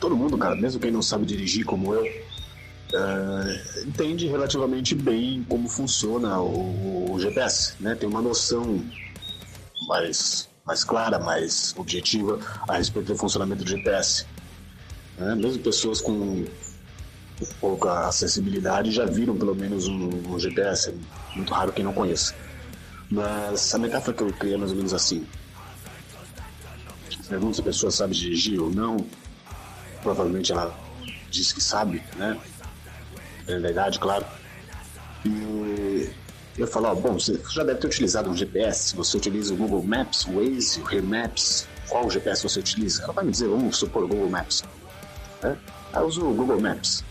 todo mundo, cara, mesmo quem não sabe dirigir como eu, uh, entende relativamente bem como funciona o, o, GPS, né? Tem uma noção mais, mais clara, mais objetiva a respeito do funcionamento do GPS. Né? Mesmo pessoas com pouca acessibilidade já viram pelo menos um, um GPS, é muito raro quem não conheça. Mas a metáfora que eu criei é mais ou menos assim. Pergunta se a pessoa sabe dirigir ou não. Provavelmente ela diz que sabe, né? Dependendo da idade, claro. E eu falo, ó, bom, você já deve ter utilizado um GPS. Você utiliza o Google Maps, o Waze, o Here Maps. Qual GPS você utiliza? Ela vai me dizer, vamos supor, Google Maps. É? Eu uso o Google Maps.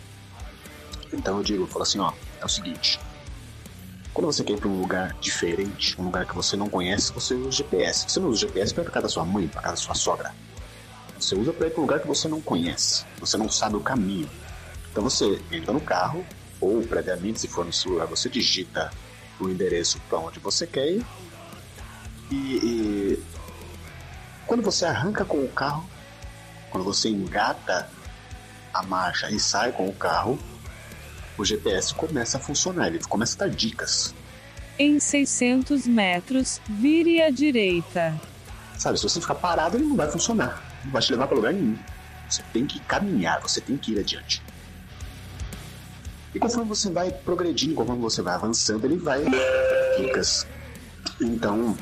Então eu digo, eu falo assim, ó, é o seguinte. Quando você quer ir para um lugar diferente, um lugar que você não conhece, você usa o GPS. Você não usa o GPS para ir para casa da sua mãe, para casa da sua sogra. Você usa para ir para um lugar que você não conhece. Você não sabe o caminho. Então você entra no carro, ou previamente, se for no celular, você digita o endereço para onde você quer ir. E, e quando você arranca com o carro, quando você engata a marcha e sai com o carro, o GPS começa a funcionar, ele começa a dar dicas. Em 600 metros, vire à direita. Sabe, se você ficar parado, ele não vai funcionar. Vai te levar para lugar nenhum. Você tem que caminhar, você tem que ir adiante. E conforme você vai progredindo, conforme você vai avançando, ele vai dicas. Então,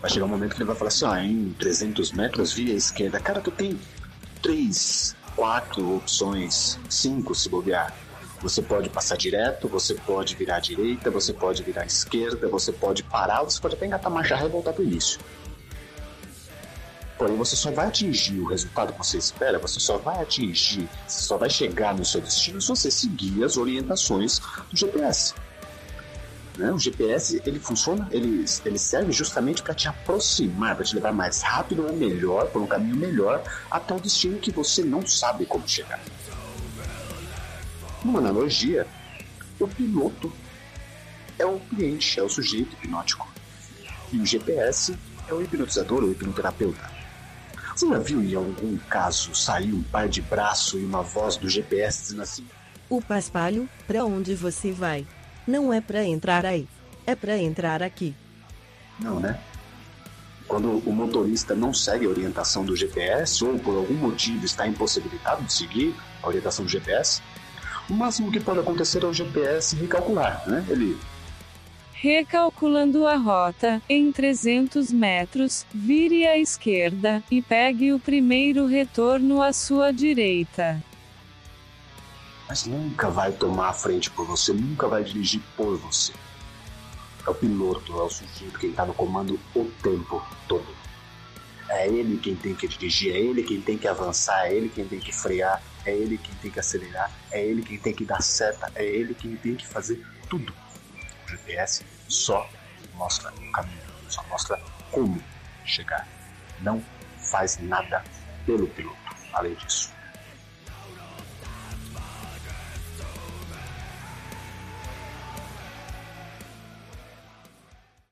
vai chegar um momento que ele vai falar assim: ó, em 300 metros, via esquerda. Cara, tu tem três, quatro opções, cinco se bobear. Você pode passar direto, você pode virar à direita, você pode virar à esquerda, você pode parar, você pode até engatar a marcha e voltar para o início. Porém, você só vai atingir o resultado que você espera, você só vai atingir, você só vai chegar no seu destino se você seguir as orientações do GPS. Né? O GPS ele funciona, ele, ele serve justamente para te aproximar, para te levar mais rápido ou melhor, por um caminho melhor, até o destino que você não sabe como chegar. Numa analogia, o piloto é o cliente, é o sujeito hipnótico. E o GPS é o hipnotizador ou hipnoterapeuta. Você já viu em algum caso sair um par de braço e uma voz do GPS dizendo assim: O paspalho, para onde você vai? Não é para entrar aí, é para entrar aqui. Não, né? Quando o motorista não segue a orientação do GPS ou por algum motivo está impossibilitado de seguir a orientação do GPS, o máximo que pode acontecer é o GPS recalcular, né? Ele Recalculando a rota, em 300 metros, vire à esquerda e pegue o primeiro retorno à sua direita. Mas nunca vai tomar a frente por você, nunca vai dirigir por você. É o piloto, é o sujeito quem está no comando o tempo todo. É ele quem tem que dirigir, é ele quem tem que avançar, é ele quem tem que frear, é ele quem tem que acelerar, é ele quem tem que dar seta, é ele quem tem que fazer tudo. O GPS só mostra o caminho, só mostra como chegar. Não faz nada pelo piloto, além disso.